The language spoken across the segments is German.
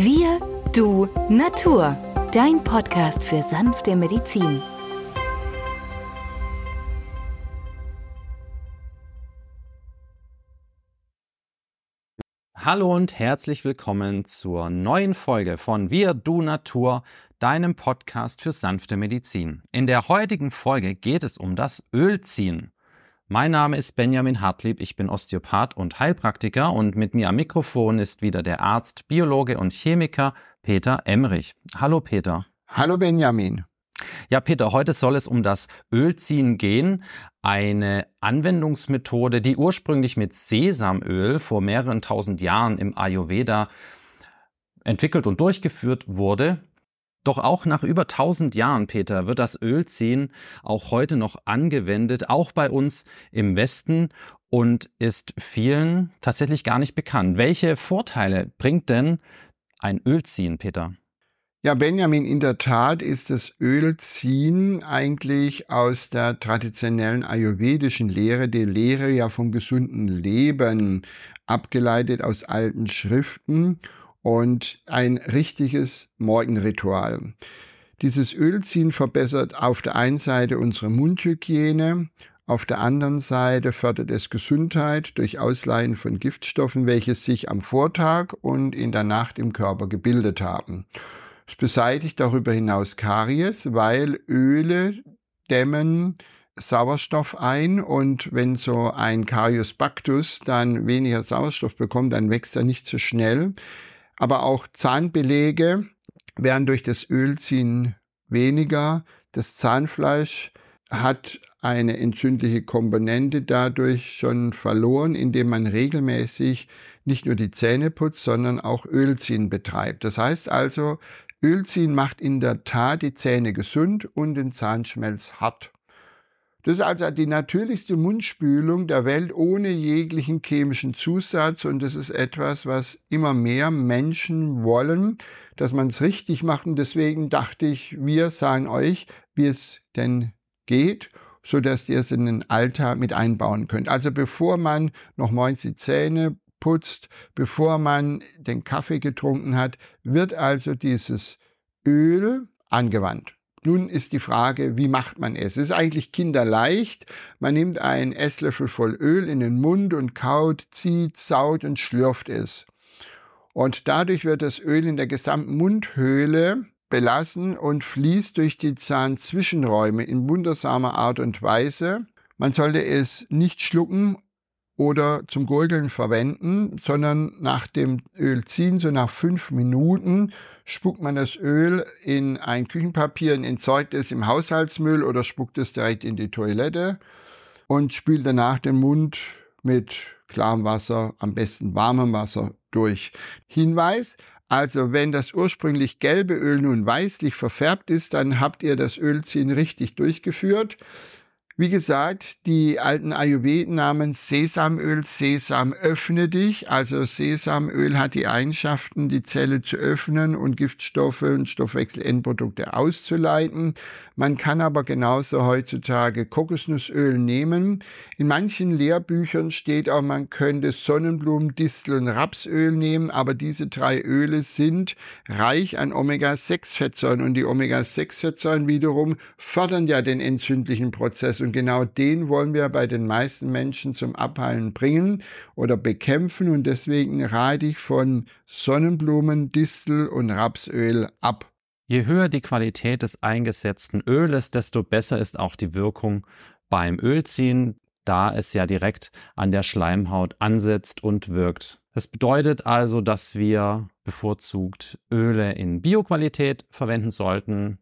Wir, du, Natur. Dein Podcast für sanfte Medizin. Hallo und herzlich willkommen zur neuen Folge von Wir, du, Natur, deinem Podcast für sanfte Medizin. In der heutigen Folge geht es um das Ölziehen. Mein Name ist Benjamin Hartlieb, ich bin Osteopath und Heilpraktiker und mit mir am Mikrofon ist wieder der Arzt, Biologe und Chemiker Peter Emrich. Hallo Peter. Hallo Benjamin. Ja, Peter, heute soll es um das Ölziehen gehen, eine Anwendungsmethode, die ursprünglich mit Sesamöl vor mehreren tausend Jahren im Ayurveda entwickelt und durchgeführt wurde. Doch auch nach über 1000 Jahren, Peter, wird das Ölziehen auch heute noch angewendet, auch bei uns im Westen und ist vielen tatsächlich gar nicht bekannt. Welche Vorteile bringt denn ein Ölziehen, Peter? Ja, Benjamin, in der Tat ist das Ölziehen eigentlich aus der traditionellen ayurvedischen Lehre, die Lehre ja vom gesunden Leben, abgeleitet aus alten Schriften und ein richtiges Morgenritual. Dieses Ölziehen verbessert auf der einen Seite unsere Mundhygiene, auf der anderen Seite fördert es Gesundheit durch Ausleihen von Giftstoffen, welche sich am Vortag und in der Nacht im Körper gebildet haben. Es beseitigt darüber hinaus Karies, weil Öle dämmen Sauerstoff ein und wenn so ein Carius Bactus dann weniger Sauerstoff bekommt, dann wächst er nicht so schnell aber auch Zahnbelege werden durch das Ölziehen weniger. Das Zahnfleisch hat eine entzündliche Komponente dadurch schon verloren, indem man regelmäßig nicht nur die Zähne putzt, sondern auch Ölziehen betreibt. Das heißt also, Ölziehen macht in der Tat die Zähne gesund und den Zahnschmelz hart. Das ist also die natürlichste Mundspülung der Welt ohne jeglichen chemischen Zusatz und das ist etwas, was immer mehr Menschen wollen, dass man es richtig macht und deswegen dachte ich, wir sagen euch, wie es denn geht, so dass ihr es in den Alltag mit einbauen könnt. Also bevor man noch morgens die Zähne putzt, bevor man den Kaffee getrunken hat, wird also dieses Öl angewandt. Nun ist die Frage, wie macht man es? Es ist eigentlich kinderleicht. Man nimmt einen Esslöffel voll Öl in den Mund und kaut, zieht, saut und schlürft es. Und dadurch wird das Öl in der gesamten Mundhöhle belassen und fließt durch die Zahnzwischenräume in wundersamer Art und Weise. Man sollte es nicht schlucken oder zum Gurgeln verwenden, sondern nach dem Öl ziehen, so nach fünf Minuten, spuckt man das Öl in ein Küchenpapier und entsorgt es im Haushaltsmüll oder spuckt es direkt in die Toilette und spült danach den Mund mit klarem Wasser, am besten warmem Wasser durch. Hinweis, also wenn das ursprünglich gelbe Öl nun weißlich verfärbt ist, dann habt ihr das Ölziehen richtig durchgeführt. Wie gesagt, die alten Ayurveden nahmen Sesamöl, Sesam öffne dich. Also Sesamöl hat die Eigenschaften, die Zelle zu öffnen und Giftstoffe und Stoffwechselendprodukte auszuleiten. Man kann aber genauso heutzutage Kokosnussöl nehmen. In manchen Lehrbüchern steht auch, man könnte Sonnenblumen, Distel und Rapsöl nehmen, aber diese drei Öle sind reich an Omega-6-Fettsäuren und die Omega-6-Fettsäuren wiederum fördern ja den entzündlichen Prozess und genau den wollen wir bei den meisten Menschen zum Abheilen bringen oder bekämpfen. Und deswegen rate ich von Sonnenblumen, Distel und Rapsöl ab. Je höher die Qualität des eingesetzten Öles, desto besser ist auch die Wirkung beim Ölziehen, da es ja direkt an der Schleimhaut ansetzt und wirkt. Das bedeutet also, dass wir bevorzugt Öle in Bioqualität verwenden sollten,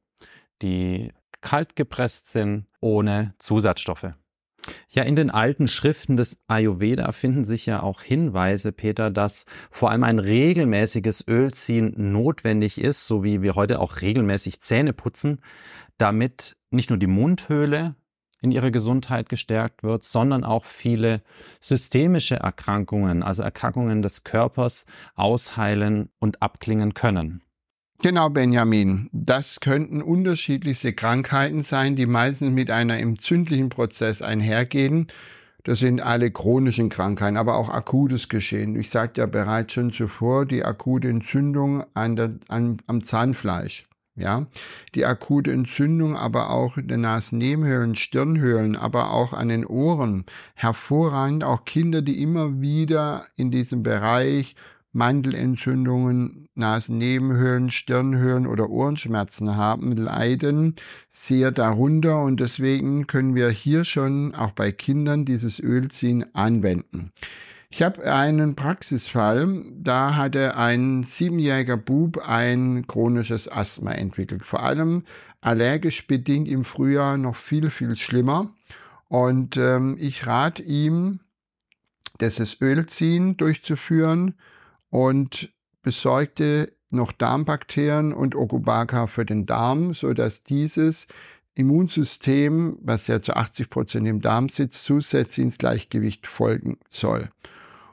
die kalt gepresst sind, ohne Zusatzstoffe. Ja, in den alten Schriften des Ayurveda finden sich ja auch Hinweise, Peter, dass vor allem ein regelmäßiges Ölziehen notwendig ist, so wie wir heute auch regelmäßig Zähne putzen, damit nicht nur die Mundhöhle in ihrer Gesundheit gestärkt wird, sondern auch viele systemische Erkrankungen, also Erkrankungen des Körpers, ausheilen und abklingen können. Genau, Benjamin. Das könnten unterschiedlichste Krankheiten sein, die meistens mit einer entzündlichen Prozess einhergehen. Das sind alle chronischen Krankheiten, aber auch akutes Geschehen. Ich sagte ja bereits schon zuvor, die akute Entzündung an der, an, am Zahnfleisch. Ja, die akute Entzündung, aber auch in den Nasennebenhöhlen, Stirnhöhlen, aber auch an den Ohren. Hervorragend auch Kinder, die immer wieder in diesem Bereich Mandelentzündungen, Nasennebenhöhlen, Stirnhöhlen oder Ohrenschmerzen haben, leiden sehr darunter und deswegen können wir hier schon auch bei Kindern dieses Ölziehen anwenden. Ich habe einen Praxisfall, da hatte ein siebenjähriger Bub ein chronisches Asthma entwickelt. Vor allem allergisch bedingt im Frühjahr noch viel, viel schlimmer. Und ähm, ich rate ihm, dieses Ölziehen durchzuführen und besorgte noch Darmbakterien und Okubaka für den Darm, so dass dieses Immunsystem, was ja zu 80 Prozent im Darm sitzt, zusätzlich ins Gleichgewicht folgen soll.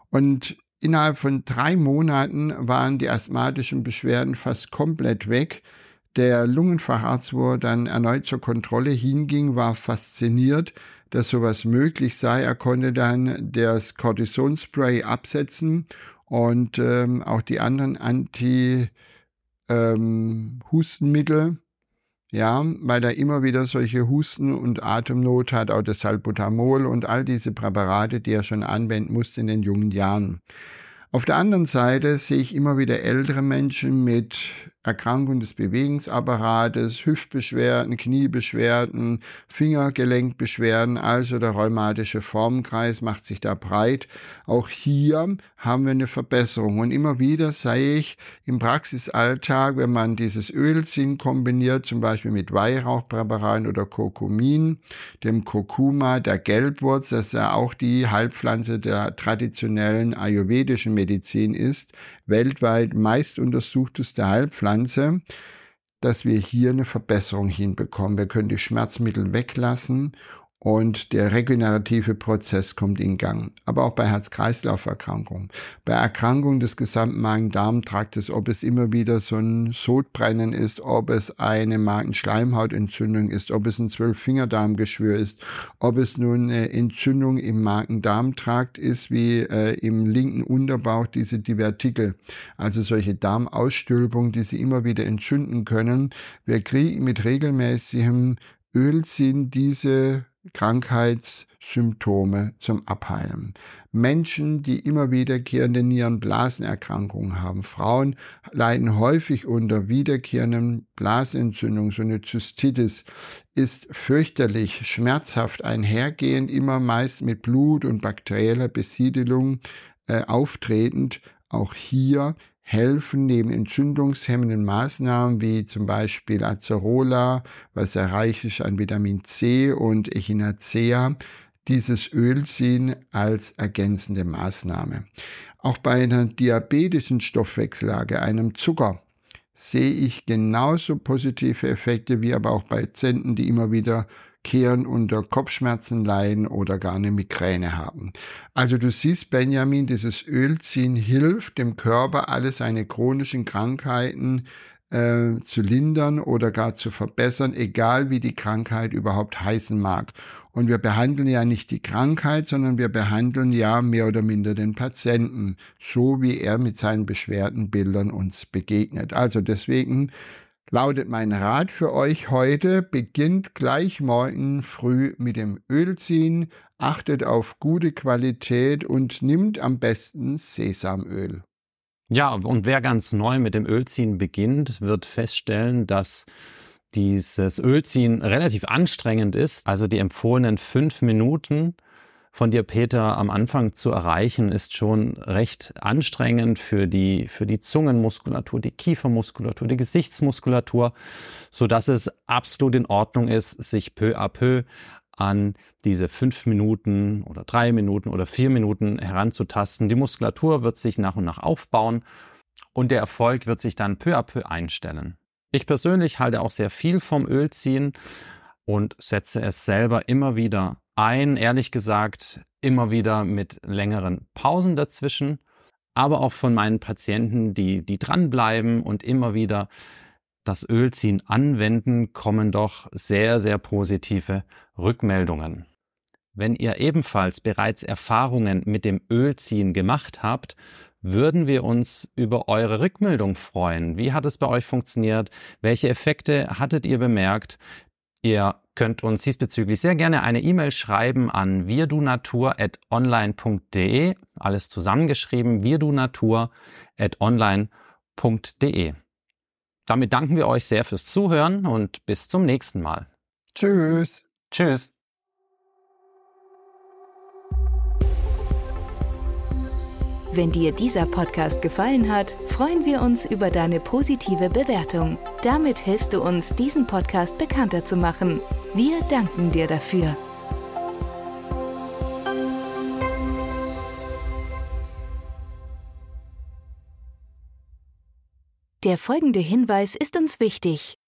Und innerhalb von drei Monaten waren die asthmatischen Beschwerden fast komplett weg. Der Lungenfacharzt, wo er dann erneut zur Kontrolle hinging, war fasziniert, dass sowas möglich sei. Er konnte dann das Cortisonspray absetzen und ähm, auch die anderen Anti-Hustenmittel ähm, ja, weil er immer wieder solche Husten und Atemnot hat, auch das Salbutamol und all diese Präparate, die er schon anwenden musste in den jungen Jahren. Auf der anderen Seite sehe ich immer wieder ältere Menschen mit Erkrankung des Bewegungsapparates, Hüftbeschwerden, Kniebeschwerden, Fingergelenkbeschwerden, also der rheumatische Formkreis macht sich da breit. Auch hier haben wir eine Verbesserung. Und immer wieder sehe ich im Praxisalltag, wenn man dieses Ölzinn kombiniert, zum Beispiel mit Weihrauchpräparaten oder Kurkumin, dem Kurkuma, der Gelbwurz, das ja auch die Heilpflanze der traditionellen ayurvedischen Medizin ist, weltweit meist untersuchteste Heilpflanze, dass wir hier eine Verbesserung hinbekommen. Wir können die Schmerzmittel weglassen und der regenerative Prozess kommt in Gang. Aber auch bei Herz-Kreislauf-Erkrankungen, bei Erkrankungen des gesamten Magen-Darm-Traktes, ob es immer wieder so ein Sodbrennen ist, ob es eine Magenschleimhautentzündung ist, ob es ein Zwölffingerdarmgeschwür ist, ob es nun eine Entzündung im Magen-Darm-Trakt ist, wie äh, im linken Unterbauch diese Divertikel, also solche Darmausstülpungen, die sie immer wieder entzünden können. Wir kriegen mit regelmäßigem Ölsinn diese Krankheitssymptome zum Abheilen. Menschen, die immer wiederkehrende Nierenblasenerkrankungen haben. Frauen leiden häufig unter wiederkehrenden Blasenentzündungen. So eine Zystitis ist fürchterlich, schmerzhaft einhergehend, immer meist mit Blut und bakterieller Besiedelung äh, auftretend. Auch hier helfen neben entzündungshemmenden Maßnahmen wie zum Beispiel Acerola, was sehr reich ist an Vitamin C und Echinacea, dieses Ölziehen als ergänzende Maßnahme. Auch bei einer diabetischen Stoffwechsellage, einem Zucker, sehe ich genauso positive Effekte wie aber auch bei Zenten, die immer wieder kehren, unter Kopfschmerzen leiden oder gar eine Migräne haben. Also du siehst, Benjamin, dieses Ölziehen hilft dem Körper, alle seine chronischen Krankheiten äh, zu lindern oder gar zu verbessern, egal wie die Krankheit überhaupt heißen mag. Und wir behandeln ja nicht die Krankheit, sondern wir behandeln ja mehr oder minder den Patienten, so wie er mit seinen Beschwerdenbildern uns begegnet. Also deswegen lautet mein Rat für euch heute, beginnt gleich morgen früh mit dem Ölziehen, achtet auf gute Qualität und nimmt am besten Sesamöl. Ja, und wer ganz neu mit dem Ölziehen beginnt, wird feststellen, dass dieses Ölziehen relativ anstrengend ist. Also die empfohlenen fünf Minuten von dir, Peter, am Anfang zu erreichen, ist schon recht anstrengend für die, für die Zungenmuskulatur, die Kiefermuskulatur, die Gesichtsmuskulatur, so dass es absolut in Ordnung ist, sich peu à peu an diese fünf Minuten oder drei Minuten oder vier Minuten heranzutasten. Die Muskulatur wird sich nach und nach aufbauen und der Erfolg wird sich dann peu à peu einstellen. Ich persönlich halte auch sehr viel vom Ölziehen und setze es selber immer wieder ein, ehrlich gesagt, immer wieder mit längeren Pausen dazwischen, aber auch von meinen Patienten, die, die dranbleiben und immer wieder das Ölziehen anwenden, kommen doch sehr, sehr positive Rückmeldungen. Wenn ihr ebenfalls bereits Erfahrungen mit dem Ölziehen gemacht habt, würden wir uns über eure Rückmeldung freuen. Wie hat es bei euch funktioniert? Welche Effekte hattet ihr bemerkt? Ihr könnt uns diesbezüglich sehr gerne eine E-Mail schreiben an wirdunatur.online.de, alles zusammengeschrieben, wirdunatur.online.de. Damit danken wir euch sehr fürs Zuhören und bis zum nächsten Mal. Tschüss. Tschüss. Wenn dir dieser Podcast gefallen hat, freuen wir uns über deine positive Bewertung. Damit hilfst du uns, diesen Podcast bekannter zu machen. Wir danken dir dafür. Der folgende Hinweis ist uns wichtig.